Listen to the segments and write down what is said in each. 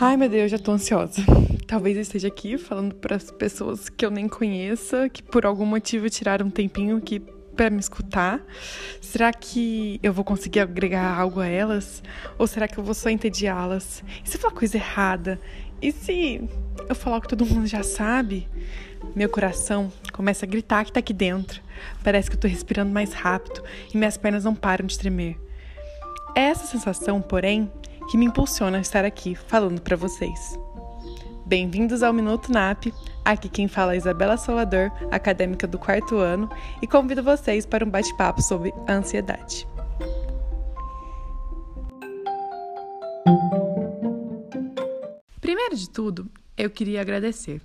Ai, meu Deus, já tô ansiosa. Talvez eu esteja aqui falando para as pessoas que eu nem conheça, que por algum motivo tiraram um tempinho aqui para me escutar. Será que eu vou conseguir agregar algo a elas? Ou será que eu vou só entediá-las? E se eu falar coisa errada? E se eu falar o que todo mundo já sabe? Meu coração começa a gritar que tá aqui dentro. Parece que eu tô respirando mais rápido e minhas pernas não param de tremer. Essa sensação, porém, que me impulsiona a estar aqui falando para vocês. Bem-vindos ao Minuto NAP. Aqui quem fala é Isabela Salvador, acadêmica do quarto ano, e convido vocês para um bate-papo sobre ansiedade. Primeiro de tudo, eu queria agradecer.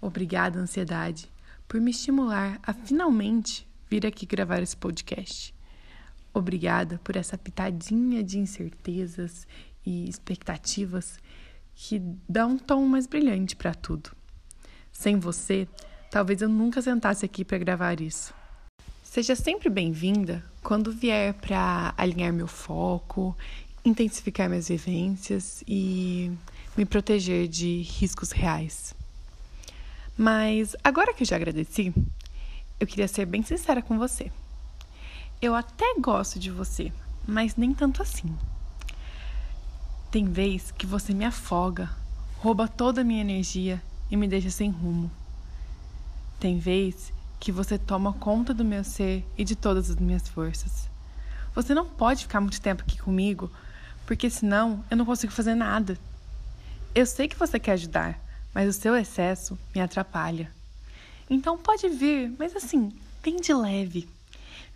Obrigada, ansiedade, por me estimular a finalmente vir aqui gravar esse podcast. Obrigada por essa pitadinha de incertezas e expectativas que dá um tom mais brilhante para tudo. Sem você, talvez eu nunca sentasse aqui para gravar isso. Seja sempre bem-vinda quando vier para alinhar meu foco, intensificar minhas vivências e me proteger de riscos reais. Mas agora que eu já agradeci, eu queria ser bem sincera com você. Eu até gosto de você, mas nem tanto assim. Tem vez que você me afoga, rouba toda a minha energia e me deixa sem rumo. Tem vez que você toma conta do meu ser e de todas as minhas forças. Você não pode ficar muito tempo aqui comigo, porque senão eu não consigo fazer nada. Eu sei que você quer ajudar, mas o seu excesso me atrapalha. Então pode vir, mas assim, bem de leve.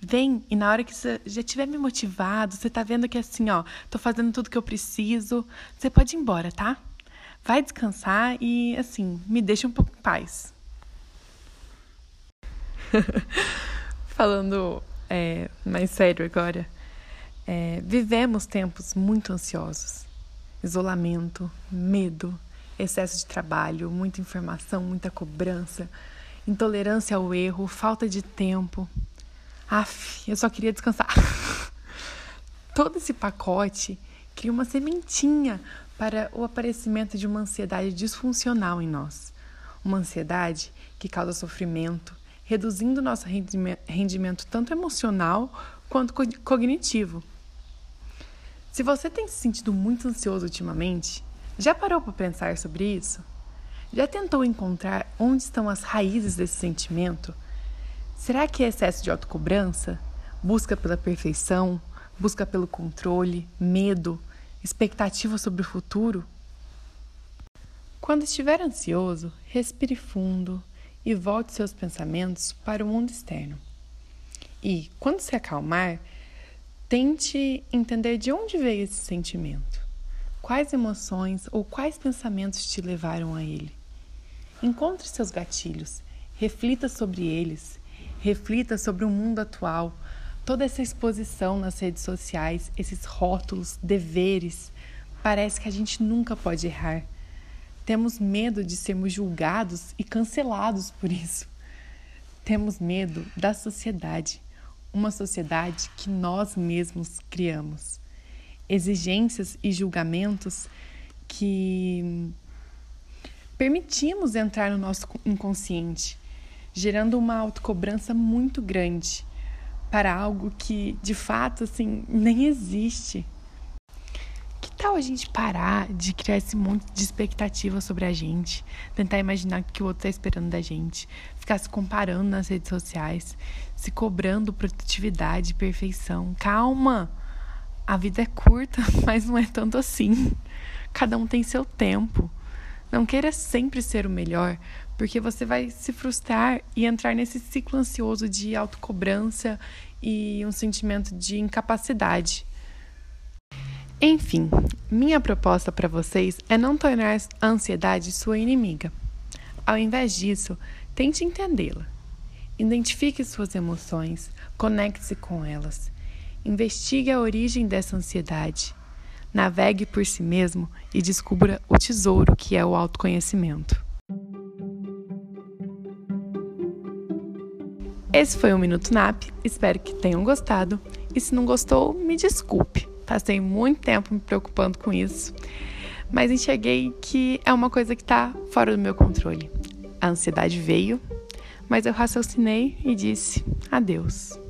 Vem e na hora que você já tiver me motivado, você tá vendo que assim, ó, tô fazendo tudo que eu preciso, você pode ir embora, tá? Vai descansar e assim, me deixa um pouco em paz. Falando é, mais sério agora, é, vivemos tempos muito ansiosos. Isolamento, medo, excesso de trabalho, muita informação, muita cobrança, intolerância ao erro, falta de tempo. Aff, eu só queria descansar. Todo esse pacote cria uma sementinha para o aparecimento de uma ansiedade disfuncional em nós. Uma ansiedade que causa sofrimento, reduzindo nosso rendimento tanto emocional quanto cognitivo. Se você tem se sentido muito ansioso ultimamente, já parou para pensar sobre isso? Já tentou encontrar onde estão as raízes desse sentimento? Será que é excesso de autocobrança? Busca pela perfeição? Busca pelo controle? Medo? Expectativa sobre o futuro? Quando estiver ansioso, respire fundo e volte seus pensamentos para o mundo externo. E, quando se acalmar, tente entender de onde veio esse sentimento. Quais emoções ou quais pensamentos te levaram a ele? Encontre seus gatilhos, reflita sobre eles reflita sobre o mundo atual, toda essa exposição nas redes sociais, esses rótulos, deveres. Parece que a gente nunca pode errar. Temos medo de sermos julgados e cancelados por isso. Temos medo da sociedade, uma sociedade que nós mesmos criamos. Exigências e julgamentos que permitimos entrar no nosso inconsciente gerando uma autocobrança muito grande para algo que de fato assim nem existe. Que tal a gente parar de criar esse monte de expectativa sobre a gente, tentar imaginar o que o outro está esperando da gente, ficar se comparando nas redes sociais, se cobrando produtividade perfeição. Calma! A vida é curta, mas não é tanto assim. Cada um tem seu tempo. Não queira sempre ser o melhor, porque você vai se frustrar e entrar nesse ciclo ansioso de autocobrança e um sentimento de incapacidade. Enfim, minha proposta para vocês é não tornar a ansiedade sua inimiga. Ao invés disso, tente entendê-la. Identifique suas emoções, conecte-se com elas. Investigue a origem dessa ansiedade navegue por si mesmo e descubra o tesouro que é o autoconhecimento. Esse foi o Minuto NAP, espero que tenham gostado. E se não gostou, me desculpe, passei muito tempo me preocupando com isso. mas enxerguei que é uma coisa que está fora do meu controle. A ansiedade veio, mas eu raciocinei e disse adeus.